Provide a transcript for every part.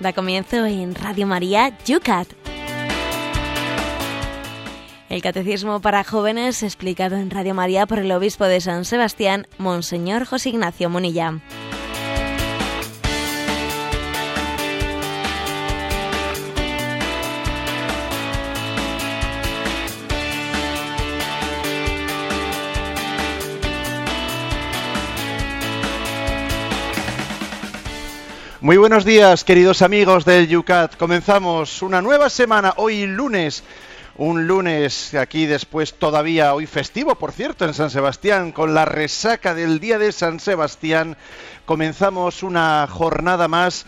Da comienzo en Radio María Yucat. El Catecismo para Jóvenes explicado en Radio María por el Obispo de San Sebastián, Monseñor José Ignacio Munilla. Muy buenos días, queridos amigos del Yucat. Comenzamos una nueva semana, hoy lunes. Un lunes aquí después todavía hoy festivo, por cierto, en San Sebastián, con la resaca del día de San Sebastián. Comenzamos una jornada más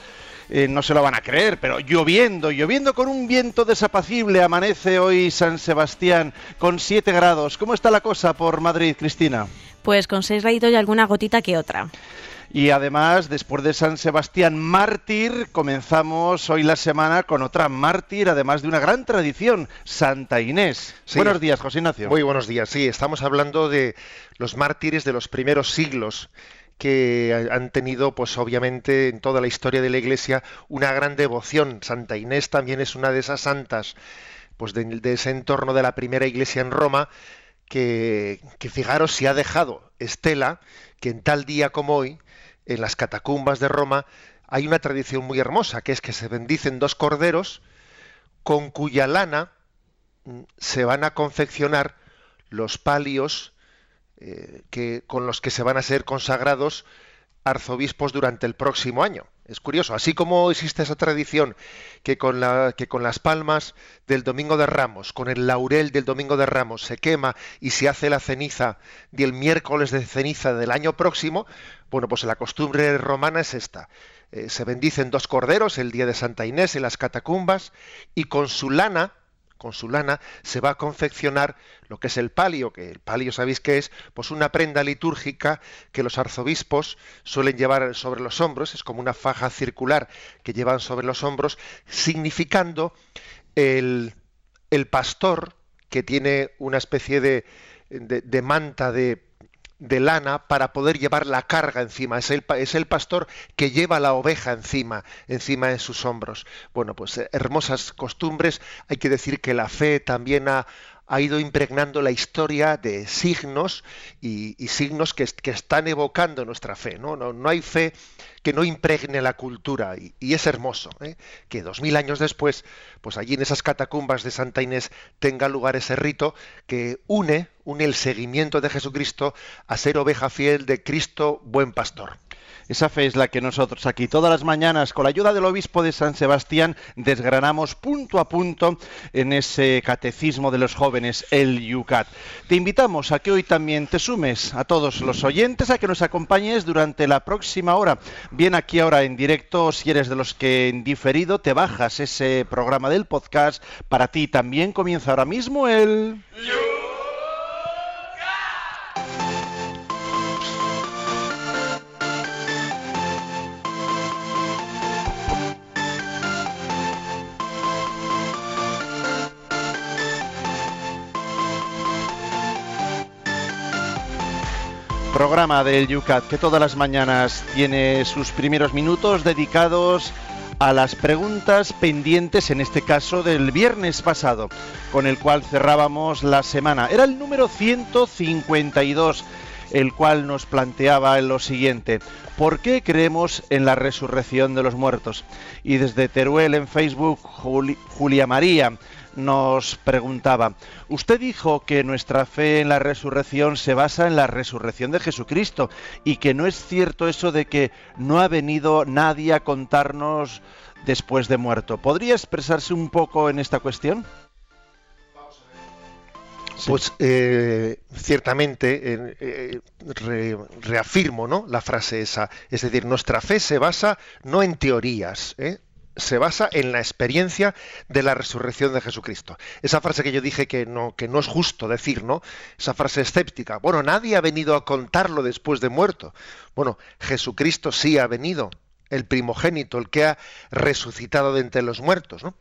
eh, no se lo van a creer, pero lloviendo, lloviendo con un viento desapacible. Amanece hoy San Sebastián con 7 grados. ¿Cómo está la cosa por Madrid, Cristina? Pues con 6 graditos y alguna gotita que otra. Y además, después de San Sebastián mártir, comenzamos hoy la semana con otra mártir, además de una gran tradición, Santa Inés. Buenos días, José Ignacio. Muy buenos días, sí, estamos hablando de los mártires de los primeros siglos que han tenido, pues obviamente, en toda la historia de la Iglesia, una gran devoción. Santa Inés también es una de esas santas, pues de, de ese entorno de la primera Iglesia en Roma, que, que fijaros si ha dejado Estela, que en tal día como hoy, en las catacumbas de Roma hay una tradición muy hermosa, que es que se bendicen dos corderos con cuya lana mm, se van a confeccionar los palios eh, que, con los que se van a ser consagrados arzobispos durante el próximo año. Es curioso, así como existe esa tradición que con, las palmas del Domingo de Ramos, con el laurel del Domingo de Ramos se quema y se hace la ceniza del miércoles de ceniza del año próximo, bueno, pues la costumbre romana es esta. Eh, se bendicen dos corderos el día de Santa Inés en las catacumbas y con su lana, con su lana se va a confeccionar lo que es el palio, que el palio sabéis que es pues una prenda litúrgica que los arzobispos suelen llevar sobre los hombros, es como una faja circular que llevan sobre los hombros, significando el, el pastor que tiene una especie de, de, de manta de, de lana para poder llevar la carga encima. Es el, es el, pastor que lleva la oveja encima, encima de sus hombros. Bueno, pues eh, hermosas costumbres. Hay que decir que la fe también ha, ha ido impregnando la historia de signos y, signos que, están evocando nuestra fe. ¿no? No, no hay fe que no impregne la cultura y, y es hermoso ¿eh? que dos mil años después, pues allí en esas catacumbas de Santa Inés tenga lugar ese rito que une, une el seguimiento de Jesucristo a ser oveja fiel de Cristo, buen pastor. Esa fe es la que nosotros aquí todas las mañanas, con la ayuda del obispo de San Sebastián, desgranamos punto a punto en ese catecismo de los jóvenes, el Yucat. Te invitamos a que hoy también te sumes a todos los oyentes, a que nos acompañes durante la próxima hora. Bien aquí ahora en directo, si eres de los que en diferido te bajas ese programa del podcast, para ti también comienza ahora mismo el... programa del Yucat que todas las mañanas tiene sus primeros minutos dedicados a las preguntas pendientes, en este caso del viernes pasado, con el cual cerrábamos la semana. Era el número 152, el cual nos planteaba lo siguiente. ¿Por qué creemos en la resurrección de los muertos? Y desde Teruel en Facebook, Juli, Julia María nos preguntaba, usted dijo que nuestra fe en la resurrección se basa en la resurrección de Jesucristo y que no es cierto eso de que no ha venido nadie a contarnos después de muerto. ¿Podría expresarse un poco en esta cuestión? Pues eh, ciertamente eh, re, reafirmo ¿no? la frase esa. Es decir, nuestra fe se basa no en teorías, ¿eh? Se basa en la experiencia de la resurrección de Jesucristo. Esa frase que yo dije que no, que no es justo decir, ¿no? Esa frase escéptica. Bueno, nadie ha venido a contarlo después de muerto. Bueno, Jesucristo sí ha venido, el primogénito, el que ha resucitado de entre los muertos, ¿no?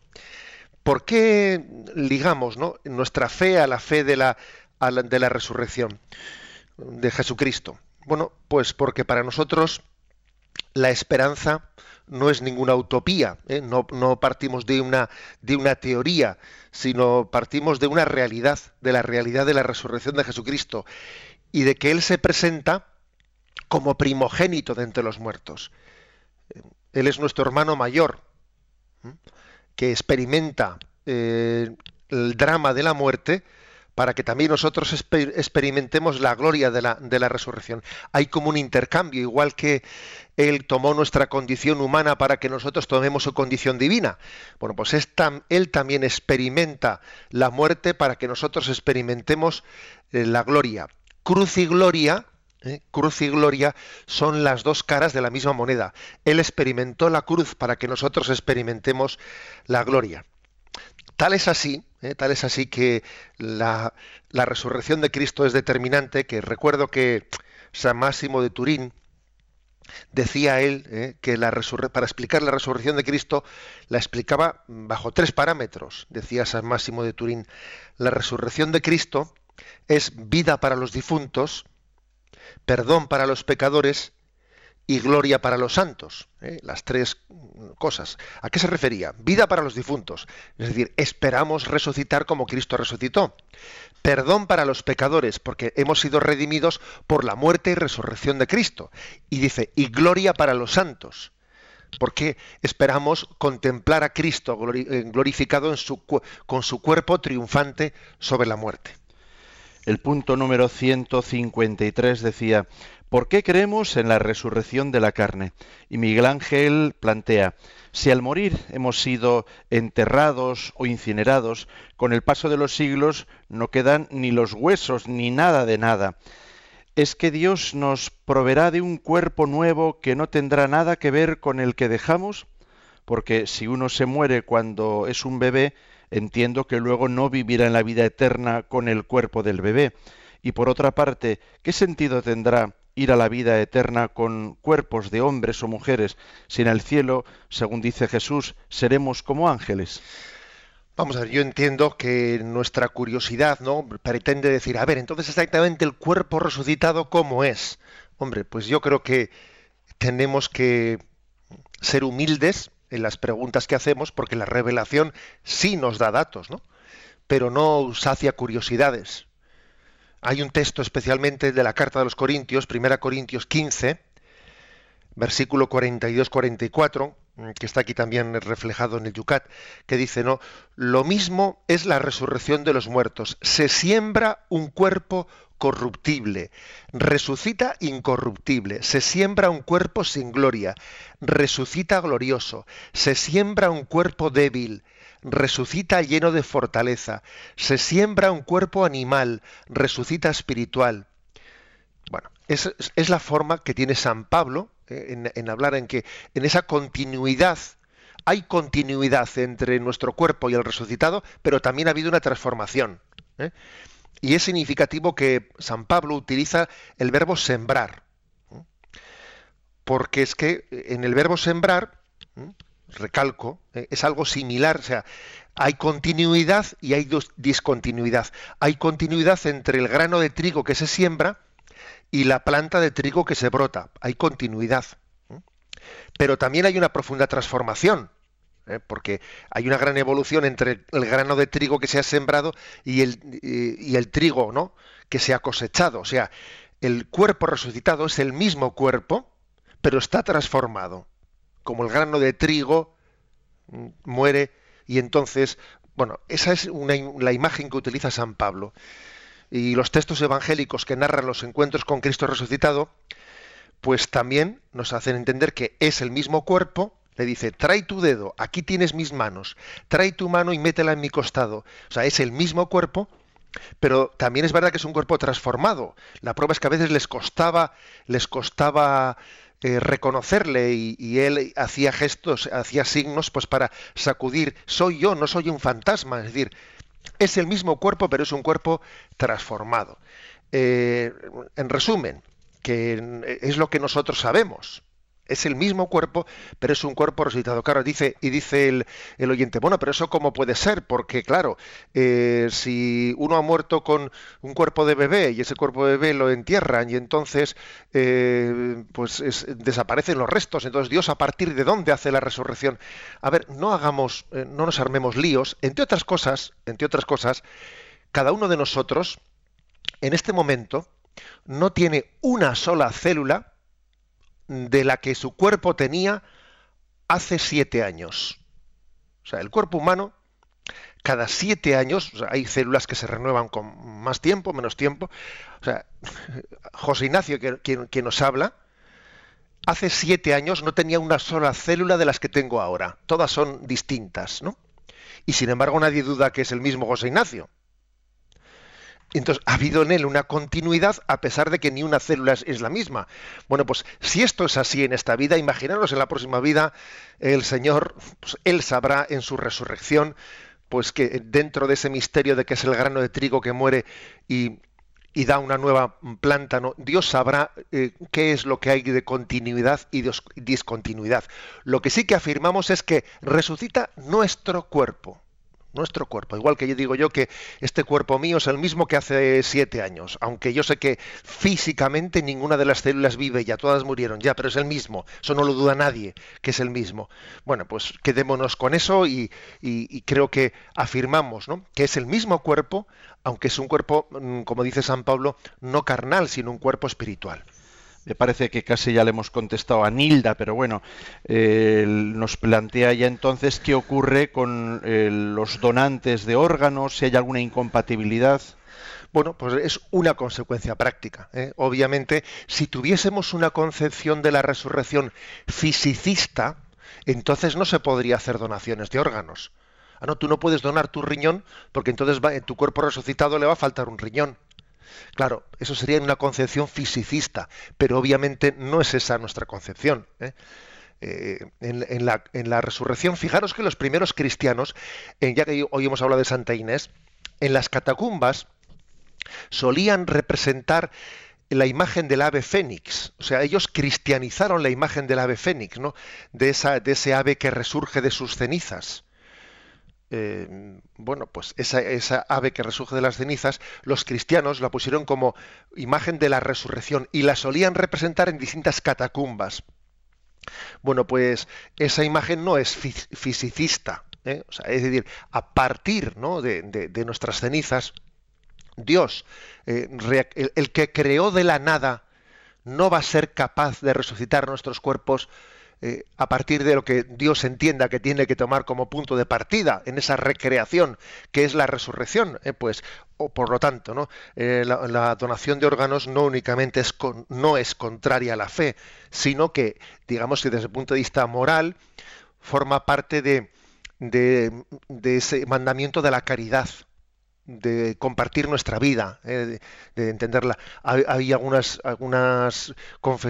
¿Por qué ligamos ¿no? nuestra fe a la fe de la, de la resurrección de Jesucristo? Bueno, pues porque para nosotros la esperanza no es ninguna utopía, ¿eh? no, partimos de una, de una teoría, sino partimos de una realidad, de la realidad de la resurrección de Jesucristo y de que Él se presenta como primogénito de entre los muertos. Él es nuestro hermano mayor, que experimenta eh, el drama de la muerte para que también nosotros experimentemos la gloria de la, resurrección. Hay como un intercambio, igual que Él tomó nuestra condición humana para que nosotros tomemos su condición divina. Bueno, pues Él también experimenta la muerte para que nosotros experimentemos eh, la gloria. Cruz y gloria ¿eh? cruz y gloria son las dos caras de la misma moneda. Él experimentó la cruz para que nosotros experimentemos la gloria. Tal es así, ¿eh? tal es así que la, resurrección de Cristo es determinante, que recuerdo que San Máximo de Turín decía él ¿eh? que para explicar la resurrección de Cristo la explicaba bajo tres parámetros, decía San Máximo de Turín. La resurrección de Cristo es vida para los difuntos, perdón para los pecadores y gloria para los santos. ¿eh? Las tres cosas. ¿A qué se refería? Vida para los difuntos. Es decir, esperamos resucitar como Cristo resucitó. Perdón para los pecadores, porque hemos sido redimidos por la muerte y resurrección de Cristo. Y dice, y gloria para los santos. Porque esperamos contemplar a Cristo eh, glorificado en su, con su cuerpo triunfante sobre la muerte. El punto número 153 decía, ¿por qué creemos en la resurrección de la carne? Y Miguel Ángel plantea, si al morir hemos sido enterrados o incinerados, con el paso de los siglos no quedan ni los huesos ni nada de nada. ¿Es que Dios nos proveerá de un cuerpo nuevo que no tendrá nada que ver con el que dejamos? Porque si uno se muere cuando es un bebé, entiendo que luego no vivirá en la vida eterna con el cuerpo del bebé. Y por otra parte, ¿qué sentido tendrá ir a la vida eterna con cuerpos de hombres o mujeres si en el cielo, según dice Jesús, seremos como ángeles? Vamos a ver, yo entiendo que nuestra curiosidad, ¿no? pretende decir, a ver, entonces exactamente el cuerpo resucitado cómo es. Hombre, pues yo creo que tenemos que ser humildes en las preguntas que hacemos, porque la revelación sí nos da datos, ¿no? pero no sacia curiosidades. Hay un texto especialmente de la carta de los Corintios, 1 Corintios 15, versículo 42-44, que está aquí también reflejado en el Yucat, que dice, no, lo mismo es la resurrección de los muertos. Se siembra un cuerpo corruptible, resucita incorruptible, se siembra un cuerpo sin gloria, resucita glorioso, se siembra un cuerpo débil, resucita lleno de fortaleza, se siembra un cuerpo animal, resucita espiritual. Bueno, es, es la forma que tiene San Pablo eh, en, hablar en que en esa continuidad, hay continuidad entre nuestro cuerpo y el resucitado, pero también ha habido una transformación. ¿eh? Y es significativo que San Pablo utiliza el verbo sembrar, porque es que en el verbo sembrar, recalco, eh, es algo similar, o sea, hay continuidad y hay discontinuidad. Hay continuidad entre el grano de trigo que se siembra y la planta de trigo que se brota. Hay continuidad. Pero también hay una profunda transformación. ¿eh? porque hay una gran evolución entre el grano de trigo que se ha sembrado y el, y, el trigo ¿no? que se ha cosechado. O sea, el cuerpo resucitado es el mismo cuerpo, pero está transformado. Como el grano de trigo mm, muere y entonces, bueno, esa es la imagen que utiliza San Pablo. Y los textos evangélicos que narran los encuentros con Cristo resucitado, pues también nos hacen entender que es el mismo cuerpo, le dice, trae tu dedo, aquí tienes mis manos, trae tu mano y métela en mi costado. O sea, es el mismo cuerpo, pero también es verdad que es un cuerpo transformado. La prueba es que a veces les costaba, les costaba eh, reconocerle y, él hacía gestos, hacía signos, pues para sacudir, soy yo, no soy un fantasma. Es decir, es el mismo cuerpo, pero es un cuerpo transformado. Eh, en resumen, que es lo que nosotros sabemos es el mismo cuerpo, pero es un cuerpo resucitado. Claro, dice, y dice el, oyente, bueno, pero eso cómo puede ser, porque claro, eh, si uno ha muerto con un cuerpo de bebé y ese cuerpo de bebé lo entierran y entonces eh, pues desaparecen los restos, entonces Dios a partir de dónde hace la resurrección. A ver, no hagamos, eh, no nos armemos líos, entre otras cosas, entre otras cosas, cada uno de nosotros en este momento no tiene una sola célula de la que su cuerpo tenía hace siete años. O sea, el cuerpo humano, cada siete años, hay células que se renuevan con más tiempo, menos tiempo. O sea, José Ignacio, quien, quien nos habla, hace siete años no tenía una sola célula de las que tengo ahora. Todas son distintas, ¿no? Y sin embargo nadie duda que es el mismo José Ignacio. Entonces, ha habido en él una continuidad a pesar de que ni una célula es, la misma. Bueno, pues si esto es así en esta vida, imaginaros en la próxima vida, el Señor, pues, Él sabrá en su resurrección, pues que dentro de ese misterio de que es el grano de trigo que muere y, da una nueva planta. Dios sabrá eh, qué es lo que hay de continuidad y discontinuidad. Lo que sí que afirmamos es que resucita nuestro cuerpo nuestro cuerpo. Igual que yo digo yo que este cuerpo mío es el mismo que hace siete años, aunque yo sé que físicamente ninguna de las células vive ya, todas murieron ya, pero es el mismo, eso no lo duda nadie, que es el mismo. Bueno, pues quedémonos con eso y, creo que afirmamos ¿no? que es el mismo cuerpo, aunque es un cuerpo, mm, como dice San Pablo, no carnal, sino un cuerpo espiritual. Me parece que casi ya le hemos contestado a Nilda, pero bueno, eh, nos plantea ya entonces qué ocurre con eh, los donantes de órganos, si hay alguna incompatibilidad. Bueno, pues es una consecuencia práctica. ¿eh? Obviamente, si tuviésemos una concepción de la resurrección fisicista, entonces no se podría hacer donaciones de órganos. Ah, no, tú no puedes donar tu riñón porque entonces va, en tu cuerpo resucitado le va a faltar un riñón. Claro, eso sería una concepción fisicista, pero obviamente no es esa nuestra concepción. ¿eh? Eh, en, la, resurrección, fijaros que los primeros cristianos, ya que hoy hemos hablado de Santa Inés, en las catacumbas solían representar la imagen del ave fénix. O sea, ellos cristianizaron la imagen del ave fénix, ¿no? De, ese ave que resurge de sus cenizas. Eh, bueno, pues esa, ave que resurge de las cenizas, los cristianos la pusieron como imagen de la resurrección y la solían representar en distintas catacumbas. Bueno, pues esa imagen no es fisicista, ¿eh? es decir, a partir de, nuestras cenizas, Dios, eh, el que creó de la nada, no va a ser capaz de resucitar nuestros cuerpos eh, a partir de lo que Dios entienda que tiene que tomar como punto de partida en esa recreación que es la resurrección, eh, pues, o por lo tanto, ¿no? Eh, la, donación de órganos no únicamente es no es contraria a la fe, sino que, digamos que desde el punto de vista moral, forma parte de, de ese mandamiento de la caridad, de compartir nuestra vida, eh, de, entenderla. Hay, algunas, algunas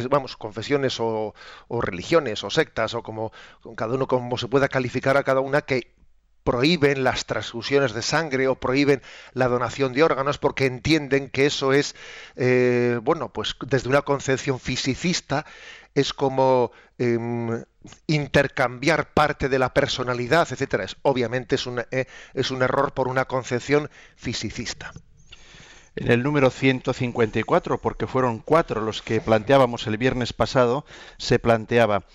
vamos, confesiones o, religiones o sectas o como cada uno como se pueda calificar a cada una que prohíben las transfusiones de sangre o prohíben la donación de órganos porque entienden que eso es, eh, bueno, pues desde una concepción fisicista es como em, intercambiar parte de la personalidad, etcétera. Es, obviamente es un, eh, es un error por una concepción fisicista. En el número 154, porque fueron cuatro los que planteábamos el viernes pasado, se planteaba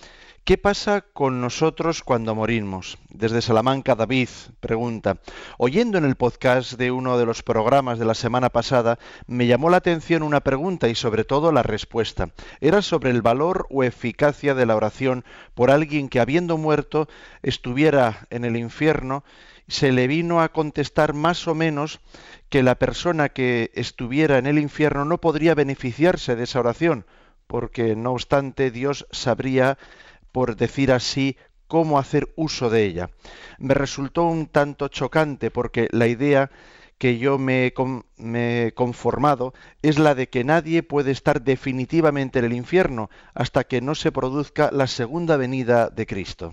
¿Qué pasa con nosotros cuando morimos? Desde Salamanca, David pregunta, oyendo en el podcast de uno de los programas de la semana pasada, me llamó la atención una pregunta y sobre todo la respuesta. Era sobre el valor o eficacia de la oración por alguien que habiendo muerto estuviera en el infierno. Se le vino a contestar más o menos que la persona que estuviera en el infierno no podría beneficiarse de esa oración, porque no obstante Dios sabría por decir así, cómo hacer uso de ella. Me resultó un tanto chocante porque la idea que yo me, he conformado es la de que nadie puede estar definitivamente en el infierno hasta que no se produzca la segunda venida de Cristo.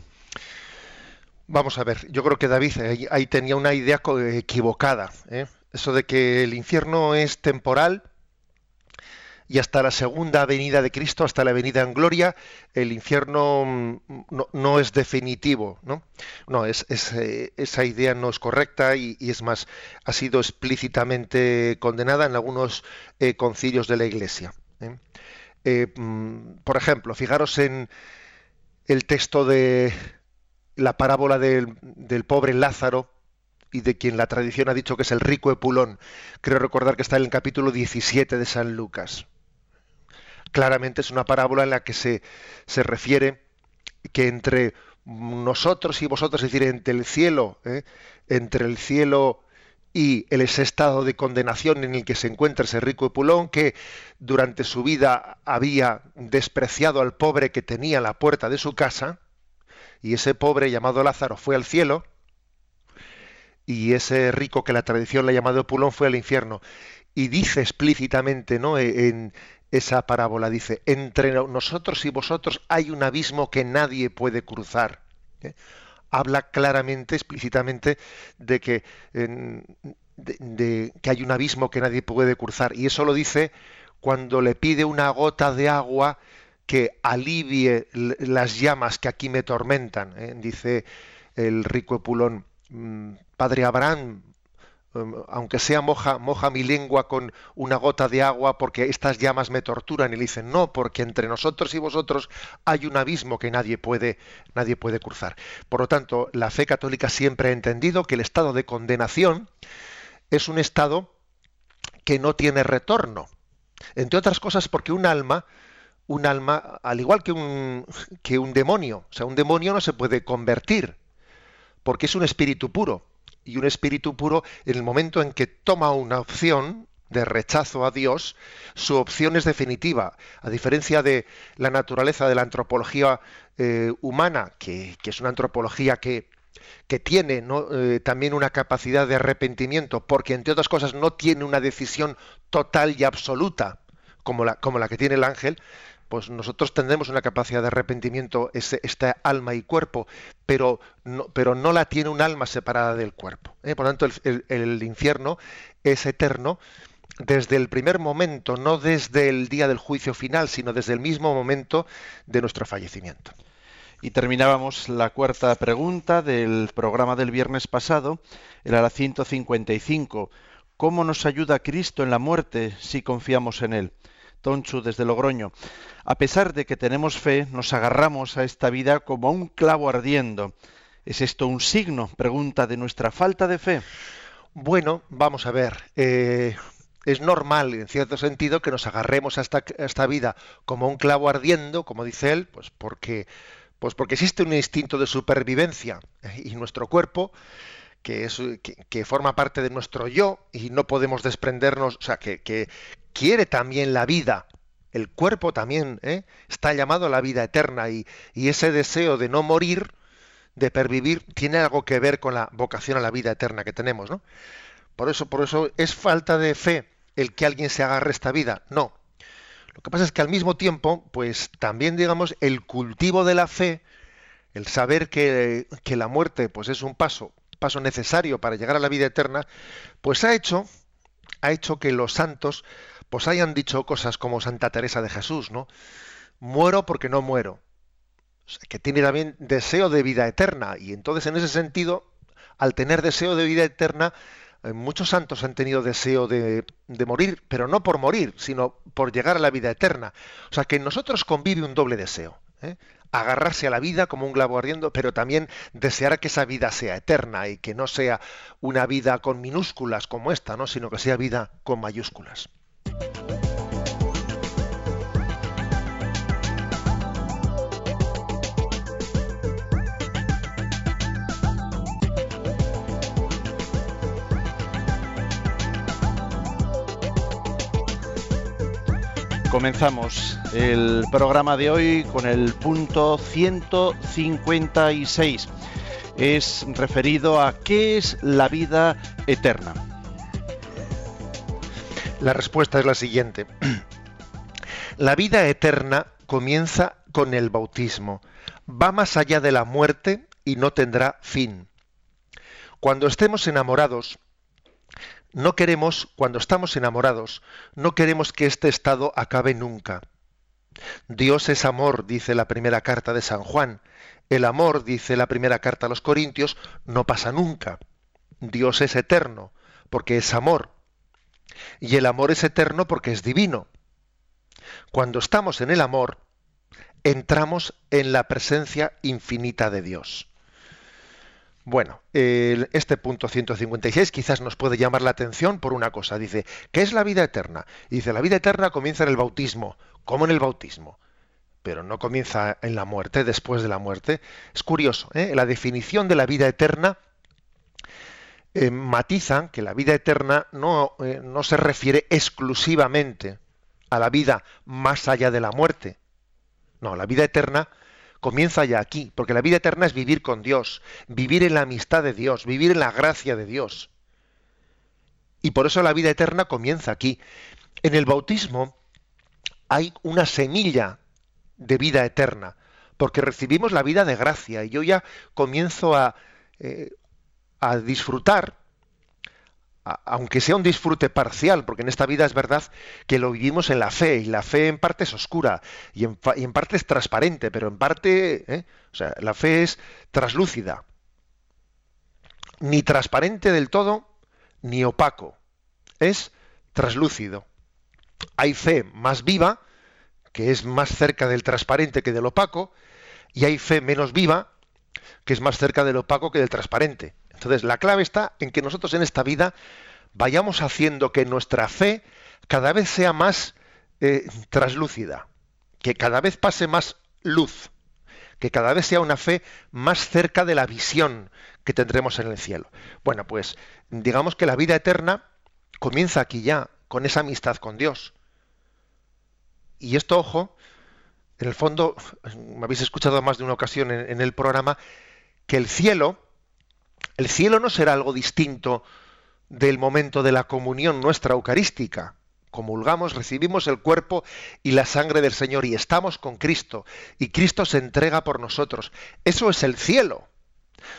Vamos a ver, yo creo que David ahí, tenía una idea equivocada. ¿eh? Eso de que el infierno es temporal y hasta la segunda venida de Cristo, hasta la venida en gloria, el infierno mm, no, es definitivo, ¿no? No, es, eh, esa idea no es correcta y, es más, ha sido explícitamente condenada en algunos eh, concilios de la Iglesia. ¿eh? Mm, por ejemplo, fijaros en el texto de la parábola del, del pobre Lázaro, y de quien la tradición ha dicho que es el rico Epulón. Creo recordar que está en el capítulo 17 de San Lucas. Claramente es una parábola en la que se, se refiere que entre nosotros y vosotros, es decir, entre el cielo, ¿eh? entre el cielo y el ese estado de condenación en el que se encuentra ese rico Epulón, que durante su vida había despreciado al pobre que tenía la puerta de su casa, y ese pobre llamado Lázaro fue al cielo, y ese rico que la tradición le ha llamado Pulón fue al infierno. Y dice explícitamente, ¿no? En esa parábola, dice, entre nosotros y vosotros hay un abismo que nadie puede cruzar. ¿eh? Habla claramente, explícitamente, de que, de que hay un abismo que nadie puede cruzar. Y eso lo dice cuando le pide una gota de agua que alivie las llamas que aquí me tormentan. ¿eh? Dice el rico Epulón, mm, Padre Abraham, aunque sea moja, moja mi lengua con una gota de agua porque estas llamas me torturan. Y le dicen, no, porque entre nosotros y vosotros hay un abismo que nadie puede, nadie puede cruzar. Por lo tanto, la fe católica siempre ha entendido que el estado de condenación es un estado que no tiene retorno. Entre otras cosas porque un alma, un alma, al igual que un, que un demonio, o sea, un demonio no se puede convertir, porque es un espíritu puro y un espíritu puro, en el momento en que toma una opción de rechazo a Dios, su opción es definitiva. A diferencia de la naturaleza de la antropología eh, humana, que, es una antropología que, que tiene eh, también una capacidad de arrepentimiento, porque entre otras cosas no tiene una decisión total y absoluta como la, como la que tiene el ángel, pues nosotros tendremos una capacidad de arrepentimiento, ese, esta alma y cuerpo, pero no, pero no la tiene un alma separada del cuerpo. ¿eh? Por lo tanto, el, infierno es eterno desde el primer momento, no desde el día del juicio final, sino desde el mismo momento de nuestro fallecimiento. Y terminábamos la cuarta pregunta del programa del viernes pasado, era la 155. ¿Cómo nos ayuda Cristo en la muerte si confiamos en Él? Tonchu desde Logroño. A pesar de que tenemos fe, nos agarramos a esta vida como a un clavo ardiendo. ¿Es esto un signo, pregunta, de nuestra falta de fe? Bueno, vamos a ver. Eh, es normal, en cierto sentido, que nos agarremos a esta, vida como un clavo ardiendo, como dice él, pues porque, pues porque existe un instinto de supervivencia eh, y nuestro cuerpo que, es, que, forma parte de nuestro yo y no podemos desprendernos, o sea, que quiere también la vida. El cuerpo también ¿eh? está llamado a la vida eterna y, ese deseo de no morir, de pervivir, tiene algo que ver con la vocación a la vida eterna que tenemos, ¿no? Por eso, por eso es falta de fe el que alguien se agarre esta vida. No. Lo que pasa es que al mismo tiempo, pues también digamos el cultivo de la fe, el saber que, que la muerte, pues es un paso paso necesario para llegar a la vida eterna, pues ha hecho, ha hecho que los santos pues hayan dicho cosas como Santa Teresa de Jesús, ¿no? Muero porque no muero. que tiene también deseo de vida eterna. Y entonces, en ese sentido, al tener deseo de vida eterna, eh, muchos santos han tenido deseo de, morir, pero no por morir, sino por llegar a la vida eterna. O sea que en nosotros convive un doble deseo. ¿eh? agarrarse a la vida como un clavo ardiendo, pero también desear que esa vida sea eterna y que no sea una vida con minúsculas como esta, ¿no? sino que sea vida con mayúsculas. Comenzamos el programa de hoy con el punto 156. Es referido a qué es la vida eterna. La respuesta es la siguiente. La vida eterna comienza con el bautismo. Va más allá de la muerte y no tendrá fin. Cuando estemos enamorados, no queremos, cuando estamos enamorados, no queremos que este estado acabe nunca. Dios es amor, dice la primera carta de San Juan. El amor, dice la primera carta a los Corintios, no pasa nunca. Dios es eterno, porque es amor. Y el amor es eterno porque es divino. Cuando estamos en el amor, entramos en la presencia infinita de Dios. Bueno, este punto 156 quizás nos puede llamar la atención por una cosa. Dice, ¿qué es la vida eterna? Y dice, la vida eterna comienza en el bautismo. ¿Cómo en el bautismo? Pero no comienza en la muerte, después de la muerte. Es curioso, ¿eh? la definición de la vida eterna eh, matiza que la vida eterna no, eh, no se refiere exclusivamente a la vida más allá de la muerte. No, la vida eterna comienza ya aquí, porque la vida eterna es vivir con Dios, vivir en la amistad de Dios, vivir en la gracia de Dios. Y por eso la vida eterna comienza aquí. En el bautismo hay una semilla de vida eterna, porque recibimos la vida de gracia y yo ya comienzo a, eh, a disfrutar aunque sea un disfrute parcial, porque en esta vida es verdad que lo vivimos en la fe, y la fe en parte es oscura, y en, parte es transparente, pero en parte, ¿eh? o sea, la fe es traslúcida, ni transparente del todo, ni opaco, es traslúcido. Hay fe más viva, que es más cerca del transparente que del opaco, y hay fe menos viva, que es más cerca del opaco que del transparente. Entonces, la clave está en que nosotros en esta vida vayamos haciendo que nuestra fe cada vez sea más eh, traslúcida, que cada vez pase más luz, que cada vez sea una fe más cerca de la visión que tendremos en el cielo. Bueno, pues digamos que la vida eterna comienza aquí ya, con esa amistad con Dios. Y esto, ojo, en el fondo, me habéis escuchado más de una ocasión en el programa, que el cielo, el cielo no será algo distinto del momento de la comunión nuestra eucarística. Comulgamos, recibimos el cuerpo y la sangre del Señor y estamos con Cristo y Cristo se entrega por nosotros. Eso es el cielo.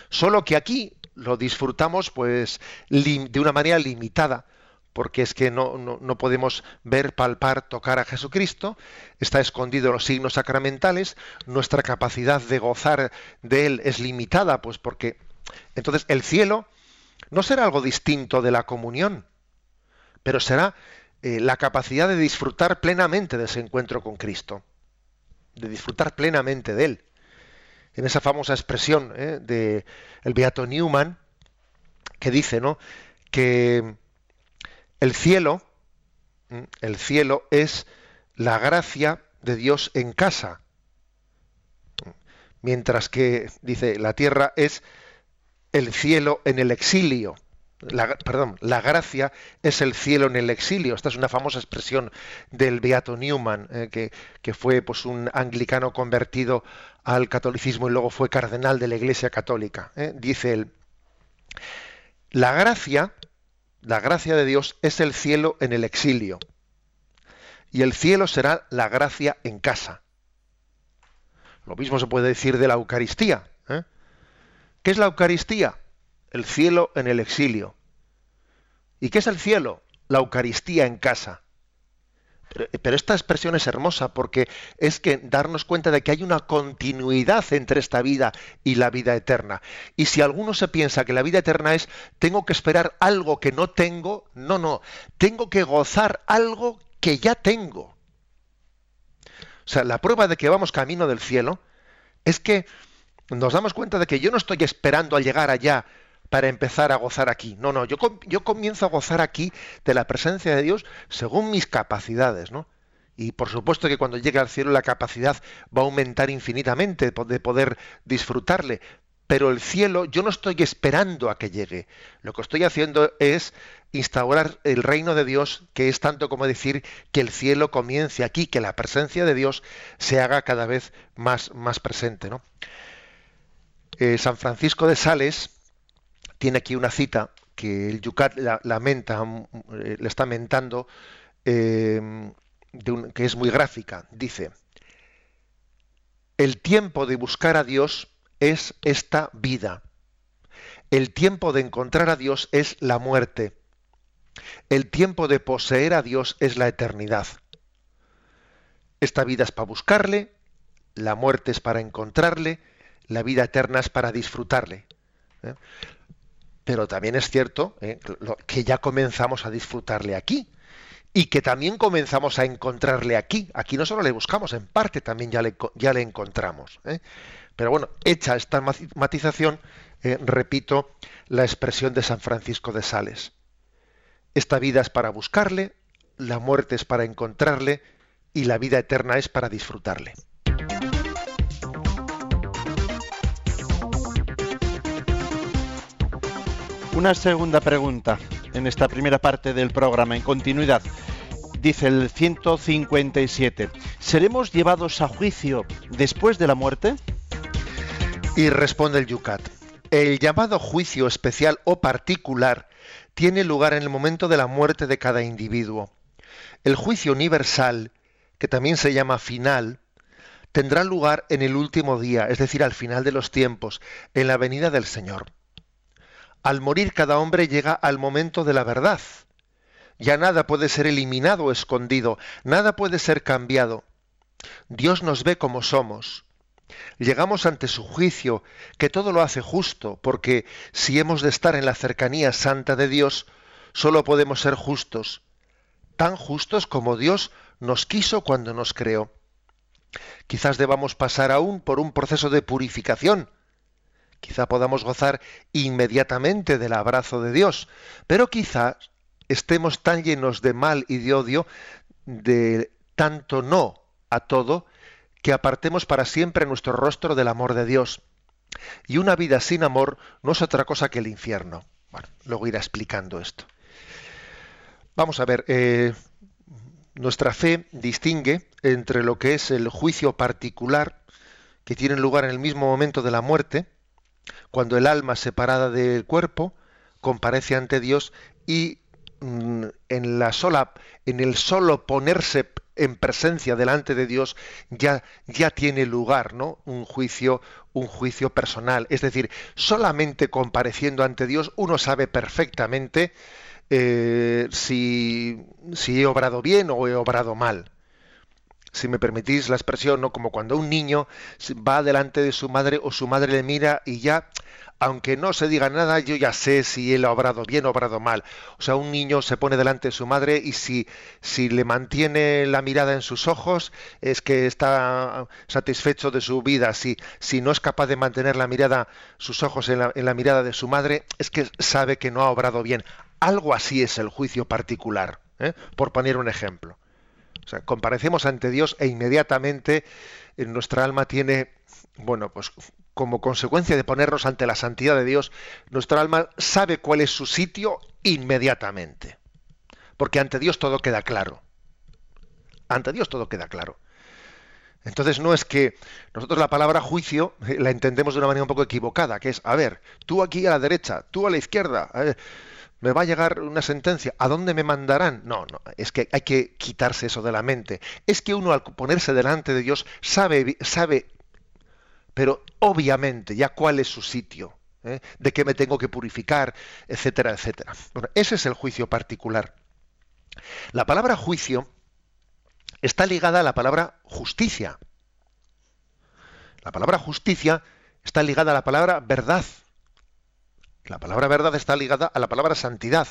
Solo que aquí lo disfrutamos pues de una manera limitada, porque es que no, no, podemos ver, palpar, tocar a Jesucristo, está escondido en los signos sacramentales, nuestra capacidad de gozar de Él es limitada, pues porque entonces el cielo no será algo distinto de la comunión, pero será eh, la capacidad de disfrutar plenamente de ese encuentro con Cristo, de disfrutar plenamente de Él. En esa famosa expresión eh, de el Beato Newman, que dice, ¿no? que el cielo, el cielo es la gracia de Dios en casa, mientras que, dice, la tierra es el cielo en el exilio. La, perdón, la gracia es el cielo en el exilio. Esta es una famosa expresión del Beato Newman, eh, que, fue pues, un anglicano convertido al catolicismo y luego fue cardenal de la Iglesia Católica. Eh. Dice él, la gracia, la gracia de Dios es el cielo en el exilio. Y el cielo será la gracia en casa. Lo mismo se puede decir de la Eucaristía. ¿eh? ¿Qué es la Eucaristía? El cielo en el exilio. ¿Y qué es el cielo? La Eucaristía en casa. Pero, esta expresión es hermosa porque es que darnos cuenta de que hay una continuidad entre esta vida y la vida eterna. Y si alguno se piensa que la vida eterna es tengo que esperar algo que no tengo, no, no, tengo que gozar algo que ya tengo. O sea, la prueba de que vamos camino del cielo es que nos damos cuenta de que yo no estoy esperando a llegar allá para empezar a gozar aquí. No, no, yo, yo comienzo a gozar aquí de la presencia de Dios según mis capacidades, ¿no? Y por supuesto que cuando llegue al cielo la capacidad va a aumentar infinitamente de poder disfrutarle. Pero el cielo yo no estoy esperando a que llegue. Lo que estoy haciendo es instaurar el reino de Dios, que es tanto como decir que el cielo comience aquí, que la presencia de Dios se haga cada vez más, más presente. ¿no? Eh, San Francisco de Sales tiene aquí una cita que el Yucat mm, eh, le está mentando, em, que es muy gráfica. Dice, el tiempo de buscar a Dios es esta vida. El tiempo de encontrar a Dios es la muerte. El tiempo de poseer a Dios es la eternidad. Esta vida es para buscarle, la muerte es para encontrarle, la vida eterna es para disfrutarle. ¿eh? Pero también es cierto ¿eh? que ya comenzamos a disfrutarle aquí y que también comenzamos a encontrarle aquí. Aquí no solo le buscamos, en parte también ya le, encontramos. ¿eh? Pero bueno, hecha esta matización, repito la expresión de San Francisco de Sales. Esta vida es para buscarle, la muerte es para encontrarle y la vida eterna es para disfrutarle. Una segunda pregunta en esta primera parte del programa, en continuidad. Dice el 157, ¿seremos llevados a juicio después de la muerte? Y responde el Yucat, el llamado juicio especial o particular tiene lugar en el momento de la muerte de cada individuo. El juicio universal, que también se llama final, tendrá lugar en el último día, es decir, al final de los tiempos, en la venida del Señor. Al morir cada hombre llega al momento de la verdad. Ya nada puede ser eliminado o escondido, nada puede ser cambiado. Dios nos ve como somos. Llegamos ante su juicio, que todo lo hace justo, porque si hemos de estar en la cercanía santa de Dios, solo podemos ser justos, tan justos como Dios nos quiso cuando nos creó. Quizás debamos pasar aún por un proceso de purificación, Quizá podamos gozar inmediatamente del abrazo de Dios, pero quizás estemos tan llenos de mal y de odio, de tanto no a todo, que apartemos para siempre nuestro rostro del amor de Dios. Y una vida sin amor no es otra cosa que el infierno. Bueno, luego irá explicando esto. Vamos a ver, eh, nuestra fe distingue entre lo que es el juicio particular, que tiene lugar en el mismo momento de la muerte, cuando el alma separada del cuerpo comparece ante Dios y mm, en la sola en el solo ponerse en presencia delante de Dios ya ya tiene lugar no un juicio un juicio personal. Es decir solamente compareciendo ante Dios uno sabe perfectamente eh, si, si he obrado bien o he obrado mal si me permitís la expresión, ¿no? Como cuando un niño va delante de su madre o su madre le mira y ya, aunque no se diga nada, yo ya sé si él ha obrado bien o obrado mal. O sea, un niño se pone delante de su madre y si, si le mantiene la mirada en sus ojos, es que está satisfecho de su vida. Si, si no es capaz de mantener la mirada, sus ojos en la, en la mirada de su madre, es que sabe que no ha obrado bien. Algo así es el juicio particular, ¿eh? por poner un ejemplo. O sea, comparecemos ante Dios e inmediatamente en eh, nuestra alma tiene, bueno, pues como consecuencia de ponernos ante la santidad de Dios, nuestra alma sabe cuál es su sitio inmediatamente. Porque ante Dios todo queda claro. Ante Dios todo queda claro. Entonces no es que nosotros la palabra juicio eh, la entendemos de una manera un poco equivocada, que es, a ver, tú aquí a la derecha, tú a la izquierda me va a llegar una sentencia, ¿a dónde me mandarán? No, no, es que hay que quitarse eso de la mente. Es que uno al ponerse delante de Dios sabe, sabe, pero obviamente ya cuál es su sitio, ¿eh? de qué me tengo que purificar, etcétera, etcétera. Bueno, ese es el juicio particular. La palabra juicio está ligada a la palabra justicia. La palabra justicia está ligada a la palabra verdad. La palabra verdad está ligada a la palabra santidad.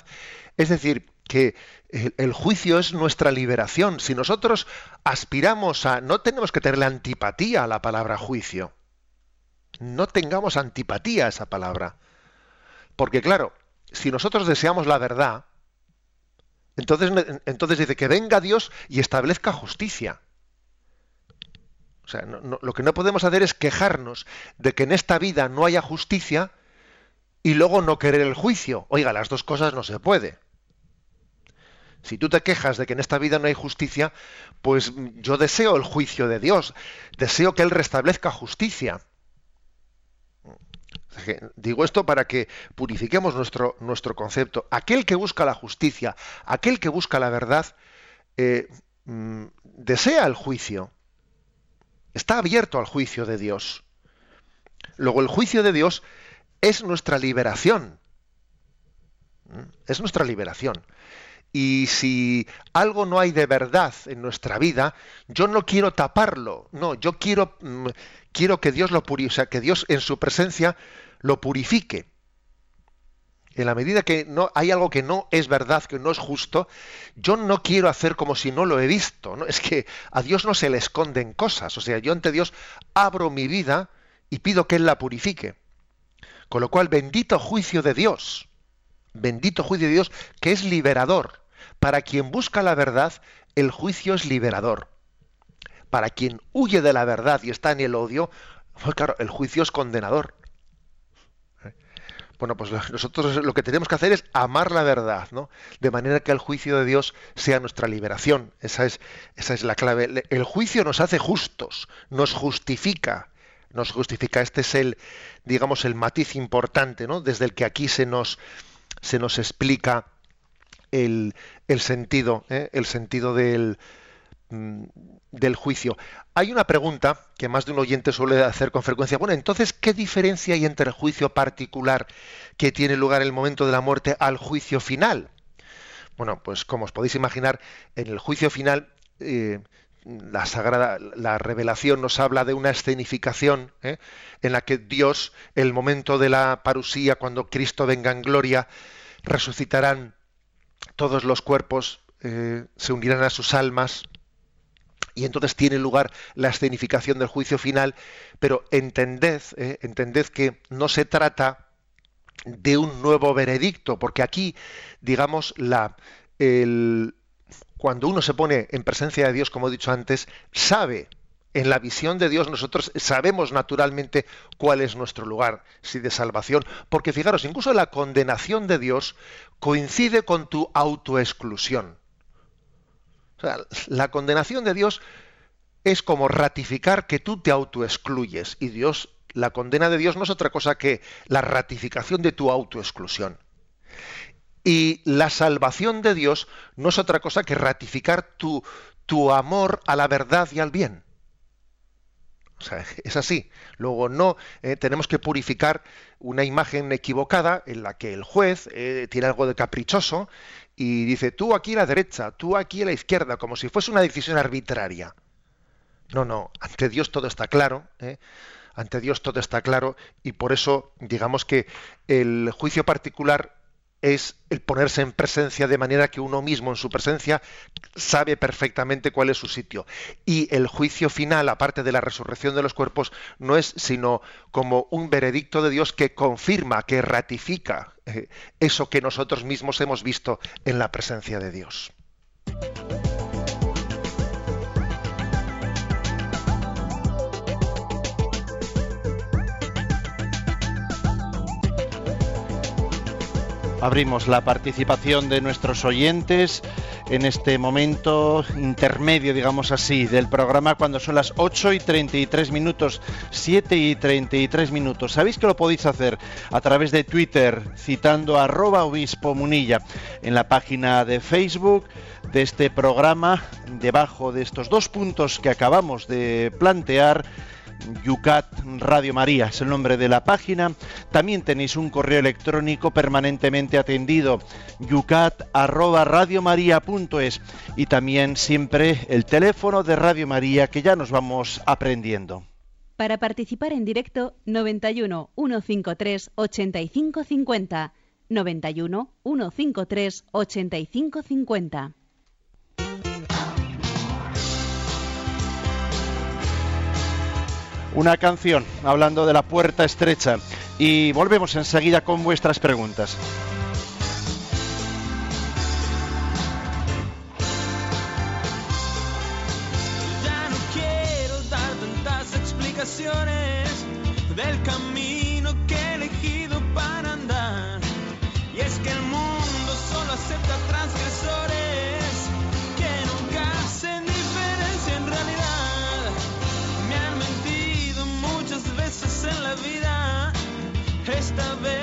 Es decir, que el, juicio es nuestra liberación. Si nosotros aspiramos a... No tenemos que tenerle antipatía a la palabra juicio. No tengamos antipatía a esa palabra. Porque claro, si nosotros deseamos la verdad, entonces, entonces dice que venga Dios y establezca justicia. O sea, lo que no podemos hacer es quejarnos de que en esta vida no haya justicia y luego no querer el juicio. Oiga, las dos cosas no se puede. Si tú te quejas de que en esta vida no hay justicia, pues yo deseo el juicio de Dios, deseo que Él restablezca justicia. Digo esto para que purifiquemos nuestro, nuestro concepto. Aquel que busca la justicia, aquel que busca la verdad, eh, mm, desea el juicio. Está abierto al juicio de Dios. Luego el juicio de Dios es nuestra liberación. Es nuestra liberación. Y si algo no hay de verdad en nuestra vida, yo no quiero taparlo. No, yo quiero, mm, quiero que Dios lo purifique, o sea, que Dios en su presencia lo purifique. En la medida que no hay algo que no es verdad, que no es justo, yo no quiero hacer como si no lo he visto. ¿no? Es que a Dios no se le esconden cosas. O sea, yo ante Dios abro mi vida y pido que Él la purifique. Con lo cual, bendito juicio de Dios. Bendito juicio de Dios que es liberador. Para quien busca la verdad, el juicio es liberador. Para quien huye de la verdad y está en el odio, pues claro, el juicio es condenador. Bueno, pues nosotros lo que tenemos que hacer es amar la verdad, ¿no? De manera que el juicio de Dios sea nuestra liberación. Esa es, esa es la clave. El juicio nos hace justos, nos justifica, nos justifica. Este es el, digamos, el matiz importante, ¿no? Desde el que aquí se nos, se nos explica el, el sentido, ¿eh? el sentido del, mm, del juicio. Hay una pregunta que más de un oyente suele hacer con frecuencia. Bueno, entonces, ¿qué diferencia hay entre el juicio particular que tiene lugar en el momento de la muerte al juicio final? Bueno, pues como os podéis imaginar, en el juicio final eh, la sagrada la revelación nos habla de una escenificación ¿eh? en la que Dios el momento de la parusía cuando Cristo venga en gloria resucitarán todos los cuerpos eh, se unirán a sus almas y entonces tiene lugar la escenificación del juicio final, pero entended, ¿eh? entended que no se trata de un nuevo veredicto, porque aquí, digamos, la, el, cuando uno se pone en presencia de Dios, como he dicho antes, sabe, en la visión de Dios nosotros sabemos naturalmente cuál es nuestro lugar, si de salvación, porque fijaros, incluso la condenación de Dios coincide con tu autoexclusión. O sea, la condenación de Dios es como ratificar que tú te autoexcluyes y Dios, la condena de Dios no es otra cosa que la ratificación de tu autoexclusión. Y la salvación de Dios no es otra cosa que ratificar tu, tu amor a la verdad y al bien. O sea, es así. Luego no eh, tenemos que purificar una imagen equivocada en la que el juez eh, tiene algo de caprichoso y dice tú aquí a la derecha, tú aquí a la izquierda, como si fuese una decisión arbitraria. No, no. Ante Dios todo está claro. ¿eh? Ante Dios todo está claro y por eso digamos que el juicio particular es el ponerse en presencia de manera que uno mismo en su presencia sabe perfectamente cuál es su sitio. Y el juicio final, aparte de la resurrección de los cuerpos, no es sino como un veredicto de Dios que confirma, que ratifica eh, eso que nosotros mismos hemos visto en la presencia de Dios. Abrimos la participación de nuestros oyentes en este momento intermedio, digamos así, del programa cuando son las 8 y 33 minutos, 7 y 33 minutos. Sabéis que lo podéis hacer a través de Twitter citando arroba obispo munilla en la página de Facebook de este programa, debajo de estos dos puntos que acabamos de plantear Yucat Radio María, es el nombre de la página. También tenéis un correo electrónico permanentemente atendido, yucat y también siempre el teléfono de Radio María que ya nos vamos aprendiendo. Para participar en directo 91 153 8550 91 153 8550 una canción hablando de la puerta estrecha y volvemos enseguida con vuestras preguntas. Esta vez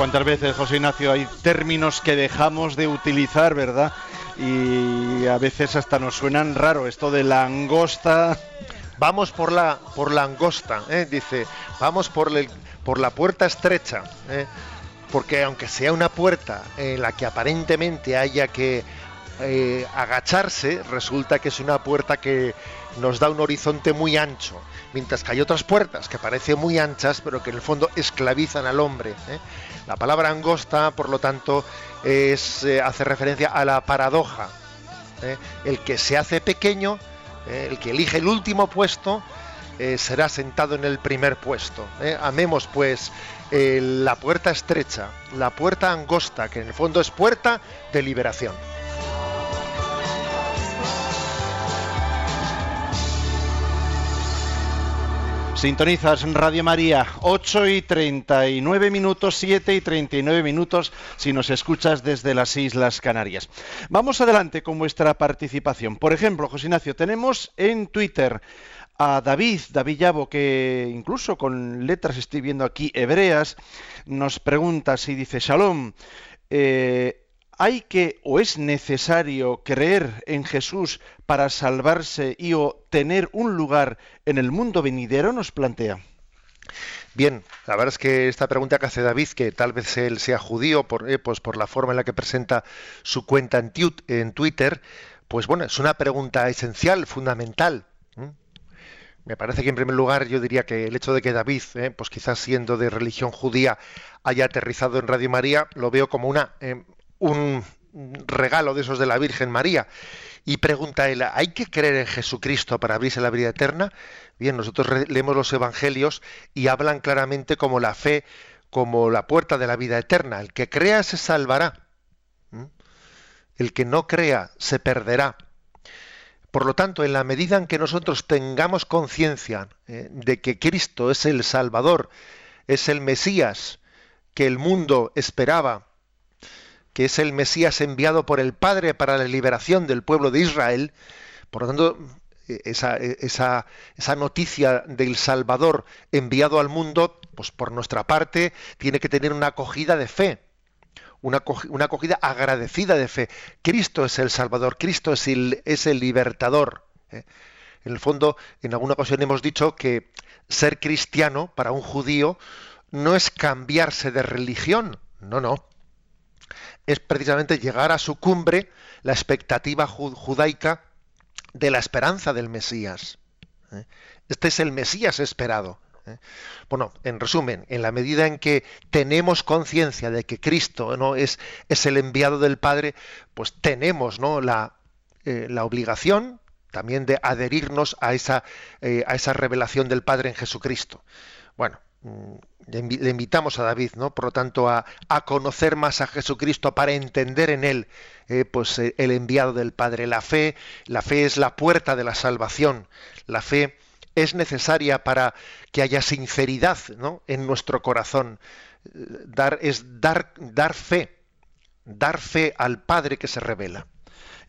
¿Cuántas veces, José Ignacio, hay términos que dejamos de utilizar, verdad? Y a veces hasta nos suenan raro esto de la angosta. Vamos por la, por la angosta, ¿eh? dice, vamos por, el- por la puerta estrecha, ¿eh? porque aunque sea una puerta en la que aparentemente haya que eh, agacharse, resulta que es una puerta que nos da un horizonte muy ancho, mientras que hay otras puertas que parecen muy anchas, pero que en el fondo esclavizan al hombre. La palabra angosta, por lo tanto, es, eh, hace referencia a la paradoja. ¿eh? El que se hace pequeño, ¿eh? el que elige el último puesto, eh, será sentado en el primer puesto. Amemos pues la puerta estrecha, la puerta angosta, que en el fondo es puerta de liberación. Sintonizas Radio María, 8 y 39 minutos, 7 y 39 minutos si nos escuchas desde las Islas Canarias. Vamos adelante con vuestra participación. Por ejemplo, José Ignacio, tenemos en Twitter a David, David Llavo, que incluso con letras estoy viendo aquí hebreas, nos pregunta si dice Shalom. eh, ¿Hay que o es necesario creer en Jesús para salvarse y o tener un lugar en el mundo venidero? Nos plantea. Bien, la verdad es que esta pregunta que hace David, que tal vez él sea judío por, eh, pues por la forma en la que presenta su cuenta en, Twitter, pues bueno, es una pregunta esencial, fundamental. Me parece que en primer lugar yo diría que el hecho de que David, eh, pues quizás siendo de religión judía, haya aterrizado en Radio María, lo veo como una, eh, un regalo de esos de la Virgen María. Y pregunta él, ¿hay que creer en Jesucristo para abrirse la vida eterna? Bien, nosotros leemos los evangelios y hablan claramente como la fe, como la puerta de la vida eterna. El que crea se salvará. El que no crea se perderá. Por lo tanto, en la medida en que nosotros tengamos conciencia eh, de que Cristo es el Salvador, es el Mesías que el mundo esperaba, es el Mesías enviado por el Padre para la liberación del pueblo de Israel, por lo tanto, e, esa, e, esa, esa, noticia del Salvador enviado al mundo, pues por nuestra parte, tiene que tener una acogida de fe, una, una acogida agradecida de fe. Cristo es el Salvador, Cristo es el, es el libertador. ¿eh? En el fondo, en alguna ocasión hemos dicho que ser cristiano para un judío no es cambiarse de religión, no, no. Es precisamente llegar a su cumbre la expectativa judaica de la esperanza del Mesías. ¿eh? Este es el Mesías esperado. ¿eh? Bueno, en resumen, en la medida en que tenemos conciencia de que Cristo ¿no? es, es, el enviado del Padre, pues tenemos ¿no? la, eh, la obligación también de adherirnos a esa, a esa revelación del Padre en Jesucristo. Bueno, le invitamos a David, ¿no? Por lo tanto, a, conocer más a Jesucristo para entender en él, eh, pues eh, el enviado del Padre. La fe, la fe es la puerta de la salvación. La fe es necesaria para que haya sinceridad, ¿no? En nuestro corazón. Eh, dar es dar dar fe, dar fe al Padre que se revela.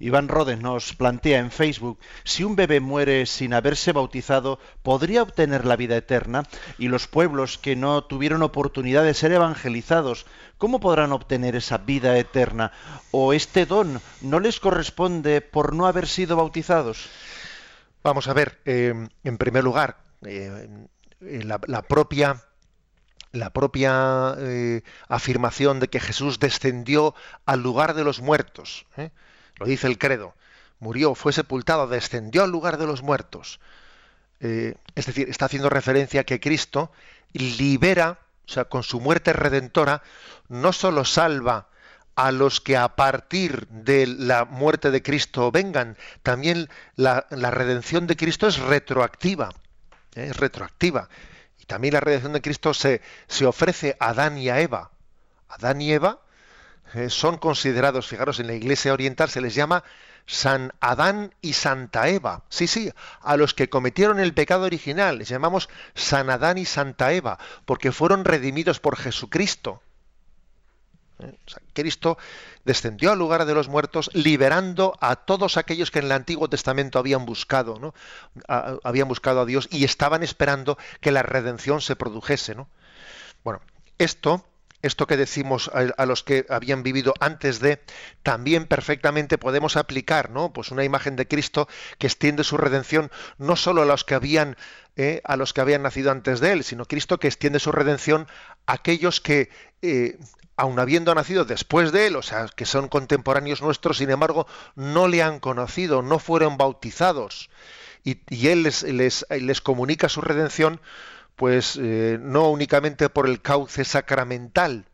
Iván Rodes nos plantea en Facebook, si un bebé muere sin haberse bautizado, ¿podría obtener la vida eterna? Y los pueblos que no tuvieron oportunidad de ser evangelizados, ¿cómo podrán obtener esa vida eterna? ¿O este don no les corresponde por no haber sido bautizados? Vamos a ver, eh, en primer lugar, eh, la, propia la propia eh, afirmación de que Jesús descendió al lugar de los muertos. Lo dice el credo. Murió, fue sepultado, descendió al lugar de los muertos. Eh, es decir, está haciendo referencia a que Cristo libera, o sea, con su muerte redentora, no solo salva a los que a partir de la muerte de Cristo vengan, también la, redención de Cristo es retroactiva. ¿eh? Es retroactiva. Y también la redención de Cristo se, se ofrece a Adán y a Eva. Adán y Eva eh, son considerados, fijaros, en la Iglesia Oriental se les llama San Adán y Santa Eva. Sí, sí, a los que cometieron el pecado original les llamamos San Adán y Santa Eva, porque fueron redimidos por Jesucristo. Eh, Cristo descendió al lugar de los muertos liberando a todos aquellos que en el Antiguo Testamento habían buscado, ¿no? habían buscado a Dios y estaban esperando que la redención se produjese. ¿no? Bueno, esto esto que decimos a, los que habían vivido antes de, también perfectamente podemos aplicar, ¿no? Pues una imagen de Cristo que extiende su redención no solo a los que habían, eh, a los que habían nacido antes de él, sino Cristo que extiende su redención a aquellos que, eh, aun habiendo nacido después de él, o sea, que son contemporáneos nuestros, sin embargo, no le han conocido, no fueron bautizados. Y, él les, les, les comunica su redención pues eh, no únicamente por el cauce sacramental,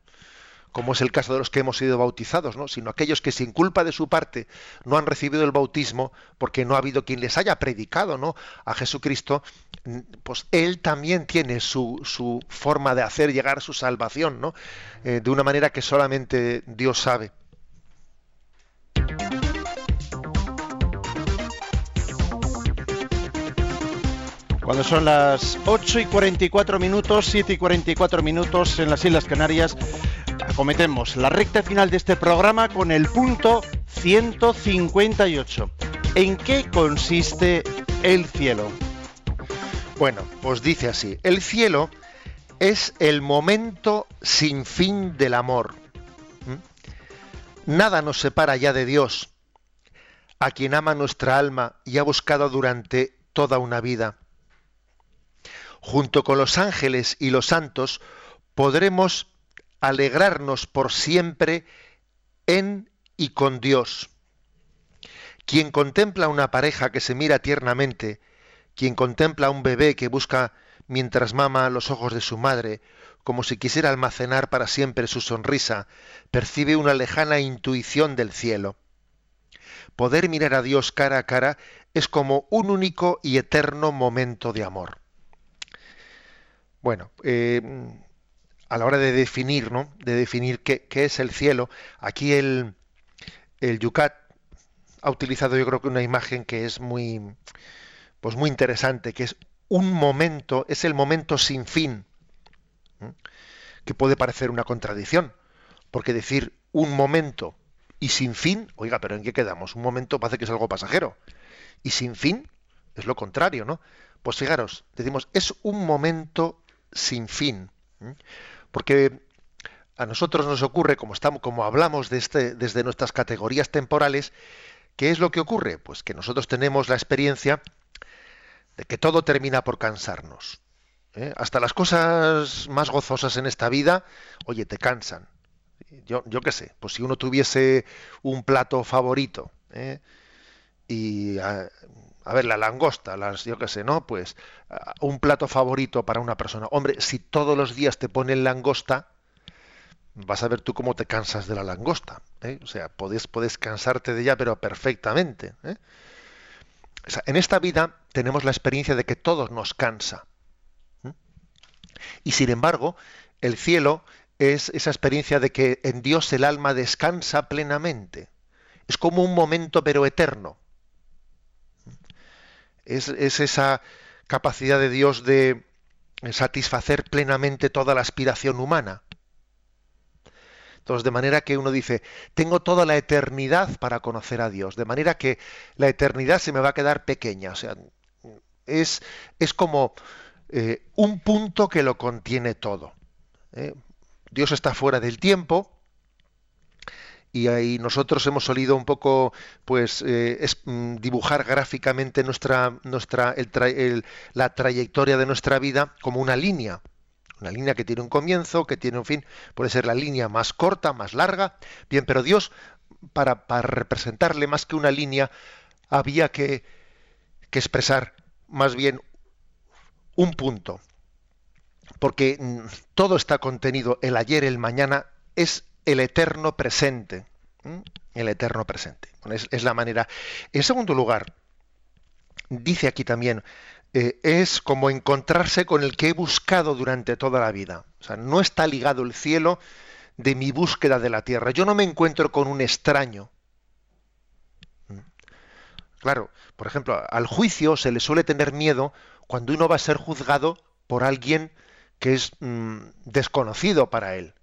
como es el caso de los que hemos sido bautizados, ¿no? sino aquellos que sin culpa de su parte no han recibido el bautismo porque no ha habido quien les haya predicado ¿no? a Jesucristo, pues él también tiene su, su forma de hacer llegar su salvación, ¿no? Eh, de una manera que solamente Dios sabe. Cuando son las 8 y 44 minutos, 7 y 44 minutos en las Islas Canarias, acometemos la recta final de este programa con el punto 158. ¿En qué consiste el cielo? Bueno, pues dice así, el cielo es el momento sin fin del amor. ¿Mm? Nada nos separa ya de Dios, a quien ama nuestra alma y ha buscado durante toda una vida junto con los ángeles y los santos, podremos alegrarnos por siempre en y con Dios. Quien contempla una pareja que se mira tiernamente, quien contempla un bebé que busca mientras mama los ojos de su madre, como si quisiera almacenar para siempre su sonrisa, percibe una lejana intuición del cielo. Poder mirar a Dios cara a cara es como un único y eterno momento de amor. Bueno, eh, a la hora de definir, ¿no? De definir qué, es el cielo, aquí el, el Yucat ha utilizado yo creo que una imagen que es muy, pues muy interesante, que es un momento, es el momento sin fin, que puede parecer una contradicción, porque decir un momento y sin fin, oiga, pero ¿en qué quedamos? Un momento parece que es algo pasajero. Y sin fin es lo contrario, ¿no? Pues fijaros, decimos, es un momento sin fin. Porque a nosotros nos ocurre, como, estamos, como hablamos este, desde nuestras categorías temporales, ¿qué es lo que ocurre? Pues que nosotros tenemos la experiencia de que todo termina por cansarnos. ¿eh? Hasta las cosas más gozosas en esta vida, oye, te cansan. Yo, yo qué sé, pues si uno tuviese un plato favorito, ¿eh? y a, ver, la langosta, las, yo qué sé, ¿no? Pues un plato favorito para una persona. Hombre, si todos los días te ponen langosta, vas a ver tú cómo te cansas de la langosta. ¿eh? O sea, puedes, puedes cansarte de ella, pero perfectamente. ¿eh? en esta vida tenemos la experiencia de que todo nos cansa. Y sin embargo, el cielo es esa experiencia de que en Dios el alma descansa plenamente. Es como un momento pero eterno. Es, es esa capacidad de Dios de satisfacer plenamente toda la aspiración humana. Entonces, de manera que uno dice, tengo toda la eternidad para conocer a Dios, de manera que la eternidad se me va a quedar pequeña. O sea, es, es como eh, un punto que lo contiene todo. ¿eh? Dios está fuera del tiempo, y ahí nosotros hemos solido un poco pues eh, mm, dibujar gráficamente nuestra nuestra la trayectoria de nuestra vida como una línea. Una línea que tiene un comienzo que tiene un fin. Puede ser la línea más corta más larga. Bien pero Dios para, para representarle más que una línea había que, que expresar más bien un punto, porque mm, todo está contenido, el ayer, el mañana, es el eterno presente. El eterno presente. es, la manera. En segundo lugar, dice aquí también, eh, es como encontrarse con el que he buscado durante toda la vida. O sea, no está ligado el cielo de mi búsqueda de la tierra. Yo no me encuentro con un extraño. Claro, por ejemplo, al juicio se le suele tener miedo cuando uno va a ser juzgado por alguien que es mm, desconocido para él.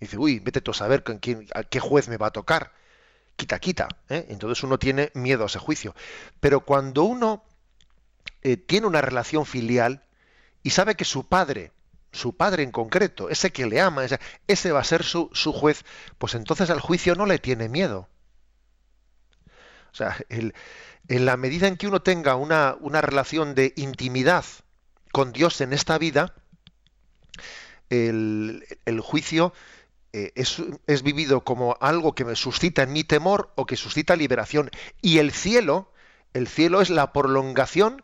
Dice, uy, vete tú a saber con quién, a qué juez me va a tocar. Quita, quita. ¿eh? Entonces uno tiene miedo a ese juicio. Pero cuando uno eh, tiene una relación filial y sabe que su padre, su padre en concreto, ese que le ama, ese, ese va a ser su, su, juez, pues entonces al juicio no le tiene miedo. O sea, el, en la medida en que uno tenga una, una relación de intimidad con Dios en esta vida, el, juicio eh, es, es, vivido como algo que me suscita en mi temor o que suscita liberación. Y el cielo, el cielo es la prolongación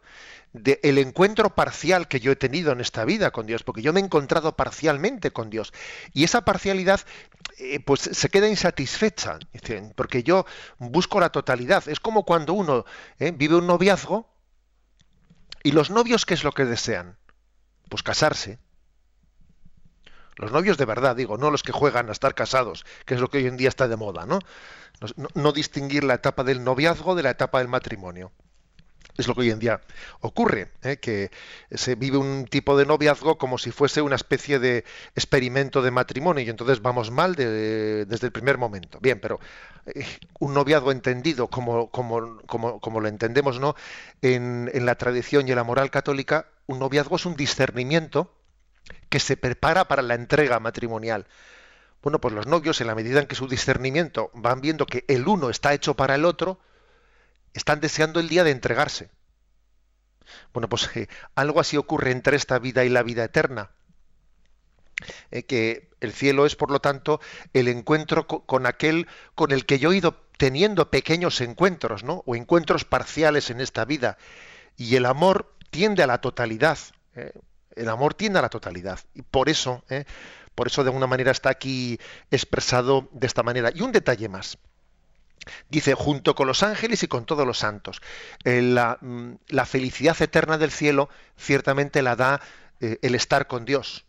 del encuentro parcial que yo he tenido en esta vida con Dios, porque yo me he encontrado parcialmente con Dios. Y esa parcialidad eh, pues se queda insatisfecha, porque yo busco la totalidad. Es como cuando uno eh, vive un noviazgo y los novios, ¿qué es lo que desean? Pues casarse. Los novios de verdad, digo, no los que juegan a estar casados, que es lo que hoy en día está de moda, ¿no? no distinguir la etapa del noviazgo de la etapa del matrimonio es lo que hoy en día ocurre, ¿eh? que se vive un tipo de noviazgo como si fuese una especie de experimento de matrimonio y entonces vamos mal desde el primer momento. Bien, pero eh, un noviazgo entendido como, como, como, como lo entendemos ¿no? En, en, la tradición y en la moral católica, un noviazgo es un discernimiento que se prepara para la entrega matrimonial. Bueno, pues los novios, en la medida en que su discernimiento van viendo que el uno está hecho para el otro, están deseando el día de entregarse. Bueno, pues eh, algo así ocurre entre esta vida y la vida eterna. Eh, que el cielo es, por lo tanto, el encuentro con, aquel con el que yo he ido teniendo pequeños encuentros, ¿no? O encuentros parciales en esta vida. Y el amor tiende a la totalidad. ¿eh? El amor tiende a la totalidad. Y por eso, por eso de alguna manera está aquí expresado de esta manera. Y un detalle más. Dice, junto con los ángeles y con todos los santos. Eh, mm, la, felicidad eterna del cielo ciertamente la da eh, el estar con Dios,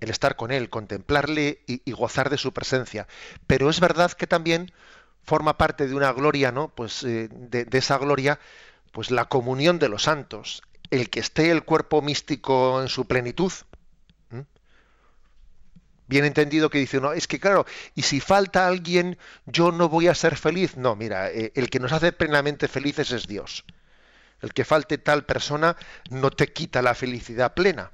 el estar con Él, contemplarle y, gozar de su presencia. Pero es verdad que también forma parte de una gloria, ¿no? Pues eh, de, esa gloria, pues la comunión de los santos, el que esté el cuerpo místico en su plenitud. Bien entendido que dice, no, es que claro, y si falta alguien, yo no voy a ser feliz. No, mira, eh, el que nos hace plenamente felices es Dios. El que falte tal persona no te quita la felicidad plena.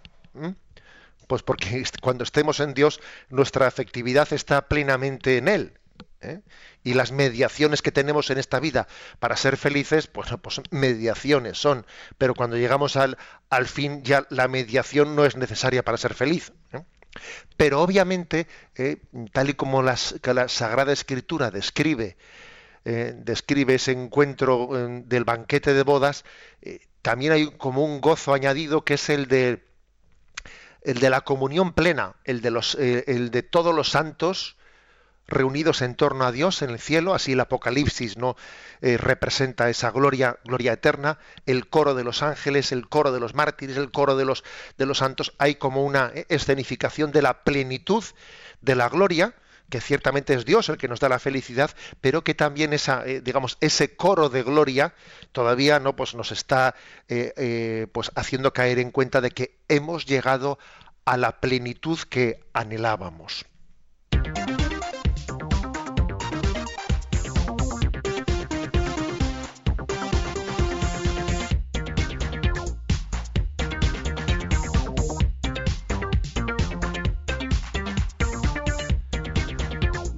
Pues porque cuando estemos en Dios, nuestra afectividad está plenamente en Él. ¿Eh? Y las mediaciones que tenemos en esta vida para ser felices, pues, pues mediaciones son. Pero cuando llegamos al, al fin, ya la mediación no es necesaria para ser feliz. ¿eh? Pero obviamente, eh, tal y como las, la Sagrada Escritura describe, describe ese encuentro del banquete de bodas, también hay como un gozo añadido que es el de, el de la comunión plena, el de, los, el de todos los santos reunidos en torno a Dios en el cielo, así el Apocalipsis no eh, representa esa gloria, gloria eterna, el coro de los ángeles, el coro de los mártires, el coro de los de los santos, hay como una eh, escenificación de la plenitud de la gloria, que ciertamente es Dios el que nos da la felicidad, pero que también esa, eh, digamos, ese coro de gloria todavía no pues nos está pues haciendo caer en cuenta de que hemos llegado a la plenitud que anhelábamos.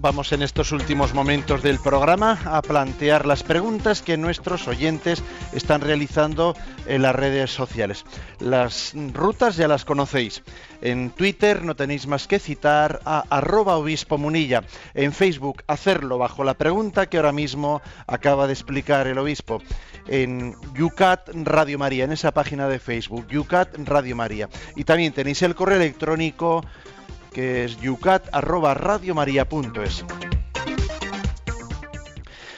Vamos en estos últimos momentos del programa a plantear las preguntas que nuestros oyentes están realizando en las redes sociales. Las rutas ya las conocéis. En Twitter no tenéis más que citar a arroba obispo munilla. En Facebook hacerlo bajo la pregunta que ahora mismo acaba de explicar el obispo. En Yucat Radio María, en esa página de Facebook, Yucat Radio María. Y también tenéis el correo electrónico que es yucat@radiomaria.es.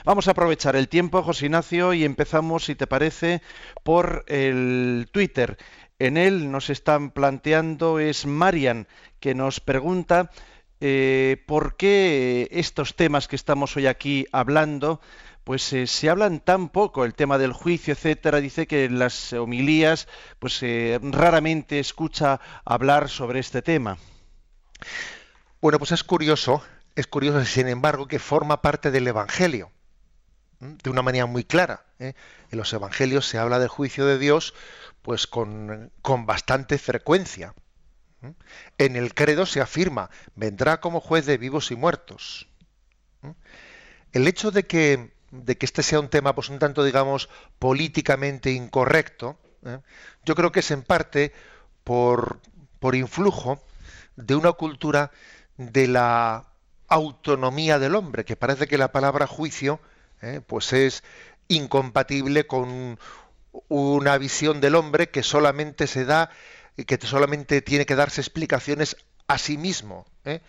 Vamos a aprovechar el tiempo, José Ignacio, y empezamos, si te parece, por el Twitter. En él nos están planteando, es Marian, que nos pregunta eh, por qué estos temas que estamos hoy aquí hablando, pues eh, se hablan tan poco, el tema del juicio, etcétera, dice que en las homilías, pues eh, raramente escucha hablar sobre este tema. Bueno, pues es curioso, es curioso, sin embargo, que forma parte del Evangelio, de una manera muy clara. ¿eh? En los Evangelios se habla del juicio de Dios, pues con, bastante frecuencia. En el credo se afirma, vendrá como juez de vivos y muertos. El hecho de que, de que este sea un tema, pues un tanto, digamos, políticamente incorrecto, ¿eh? yo creo que es en parte por, por influjo de una cultura de la autonomía del hombre, que parece que la palabra juicio eh, pues es incompatible con una visión del hombre que solamente se da, que solamente tiene que darse explicaciones a sí mismo. ¿eh?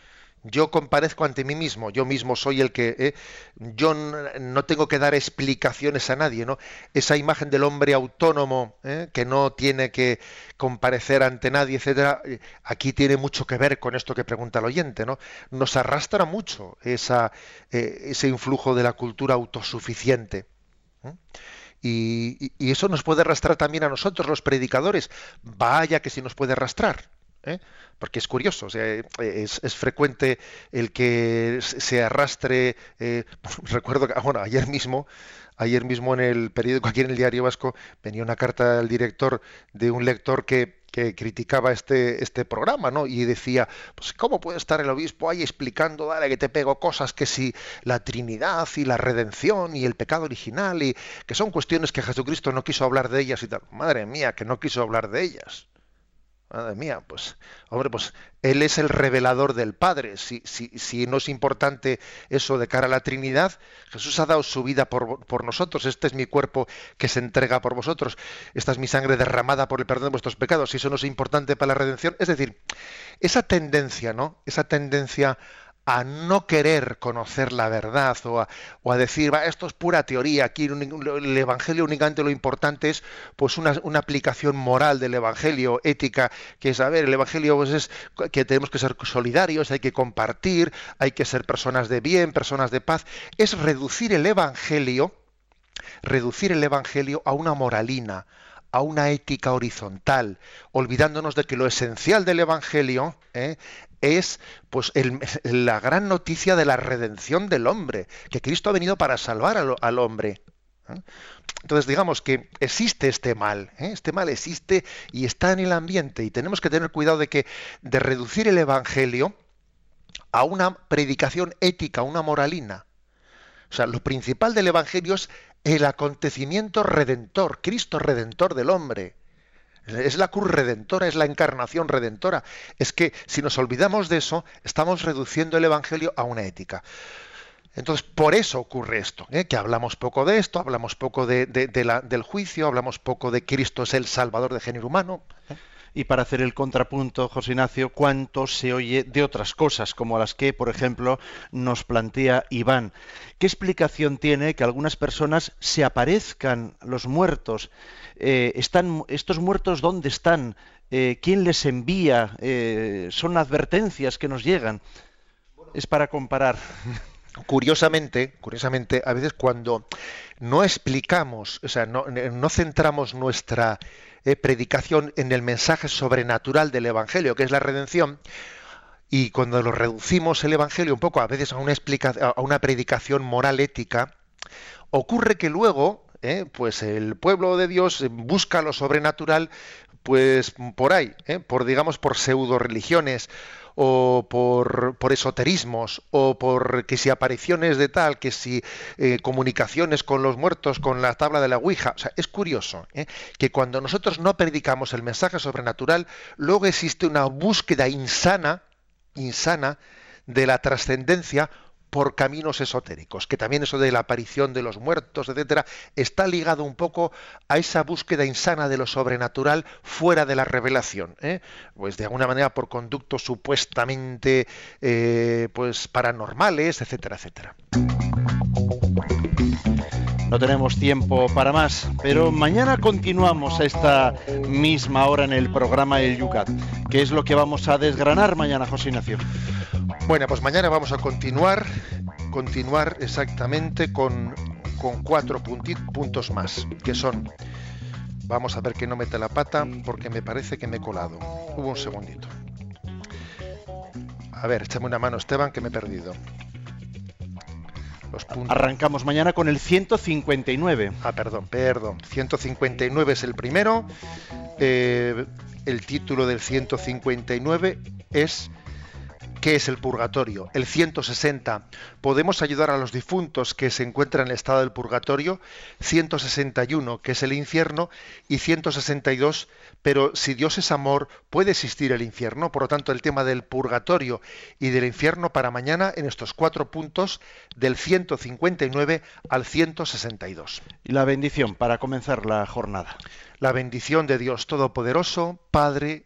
Yo comparezco ante mí mismo, yo mismo soy el que, eh, yo no tengo que dar explicaciones a nadie, ¿no? Esa imagen del hombre autónomo eh, que no tiene que comparecer ante nadie, etcétera, eh, aquí tiene mucho que ver con esto que pregunta el oyente, ¿no? Nos arrastra mucho ese influjo de la cultura autosuficiente. Y, eso nos puede arrastrar también a nosotros, los predicadores. Vaya que si nos puede arrastrar. ¿Eh? porque es curioso, es, frecuente el que se arrastre. Eh, recuerdo que, bueno, ayer mismo, ayer mismo en el periódico, aquí en el Diario Vasco, venía una carta al director de un lector que, criticaba este, este programa, ¿no? Y decía, pues, ¿cómo puede estar el obispo ahí explicando, dale, que te pego cosas que si la Trinidad y la redención y el pecado original y que son cuestiones que Jesucristo no quiso hablar de ellas y tal. Madre mía, que no quiso hablar de ellas. Madre mía, pues, hombre, pues Él es el revelador del Padre. Si, si, si, no es importante eso de cara a la Trinidad, Jesús ha dado su vida por, por, nosotros. Este es mi cuerpo que se entrega por vosotros. Esta es mi sangre derramada por el perdón de vuestros pecados. Si eso no es importante para la redención. Es decir, esa tendencia, ¿no? Esa tendencia a no querer conocer la verdad o a, decir, va, esto es pura teoría, aquí el Evangelio únicamente lo importante es pues una, aplicación moral del Evangelio, ética, que es, a ver, el Evangelio pues, es que tenemos que ser solidarios, hay que compartir, hay que ser personas de bien, personas de paz, es reducir el Evangelio, reducir el Evangelio a una moralina, a una ética horizontal, olvidándonos de que lo esencial del Evangelio ¿eh? es pues la gran noticia de la redención del hombre, que Cristo ha venido para salvar al, hombre. ¿eh? Entonces digamos que existe este mal, ¿eh? este mal existe y está en el ambiente y tenemos que tener cuidado de que de reducir el Evangelio a una predicación ética, una moralina. O sea, lo principal del Evangelio es el acontecimiento redentor, Cristo redentor del hombre. Es la cruz redentora, es la encarnación redentora. Es que si nos olvidamos de eso, estamos reduciendo el Evangelio a una ética. Entonces, por eso ocurre esto, ¿eh? que hablamos poco de esto, hablamos poco de, del juicio, hablamos poco de Cristo es el Salvador del género humano. ¿eh? Y para hacer el contrapunto, José Ignacio, cuánto se oye de otras cosas, como las que, por ejemplo, nos plantea Iván. ¿Qué explicación tiene que algunas personas se aparezcan los muertos? Eh, están, ¿Estos muertos dónde están? Eh, ¿Quién les envía? Eh, son advertencias que nos llegan. Es para comparar. Curiosamente, curiosamente, a veces cuando no explicamos, o sea, no, no centramos nuestra eh, predicación en el mensaje sobrenatural del Evangelio, que es la redención, y cuando lo reducimos el Evangelio un poco a veces a una, a una predicación moral ética, ocurre que luego, eh, pues el pueblo de Dios busca lo sobrenatural, pues por ahí, eh, por digamos por pseudo religiones o por, esoterismos, o por que si apariciones de tal, que si eh, comunicaciones con los muertos, con la tabla de la Ouija. O sea, es curioso ¿eh? que cuando nosotros no predicamos el mensaje sobrenatural, luego existe una búsqueda insana, insana, de la trascendencia por caminos esotéricos, que también eso de la aparición de los muertos, etcétera, está ligado un poco a esa búsqueda insana de lo sobrenatural fuera de la revelación, ¿eh? pues de alguna manera por conductos supuestamente eh, pues paranormales, etcétera, etcétera. No tenemos tiempo para más, pero mañana continuamos a esta misma hora en el programa El Yucat. ¿Qué es lo que vamos a desgranar mañana, José Ignacio? Bueno, pues mañana vamos a continuar, continuar exactamente con, cuatro puntos más, que son, vamos a ver que no mete la pata, porque me parece que me he colado. Hubo un segundito. A ver, échame una mano, Esteban, que me he perdido. Arrancamos mañana con el 159. Ah, perdón, perdón. 159 es el primero. Eh, el título del 159 es ¿Qué es el purgatorio? El 160. ¿Podemos ayudar a los difuntos que se encuentran en el estado del purgatorio? 161, que es el infierno. Y 162, pero si Dios es amor, ¿puede existir el infierno? Por lo tanto, el tema del purgatorio y del infierno para mañana en estos cuatro puntos del 159 al 162. Y la bendición para comenzar la jornada. La bendición de Dios Todopoderoso, Padre,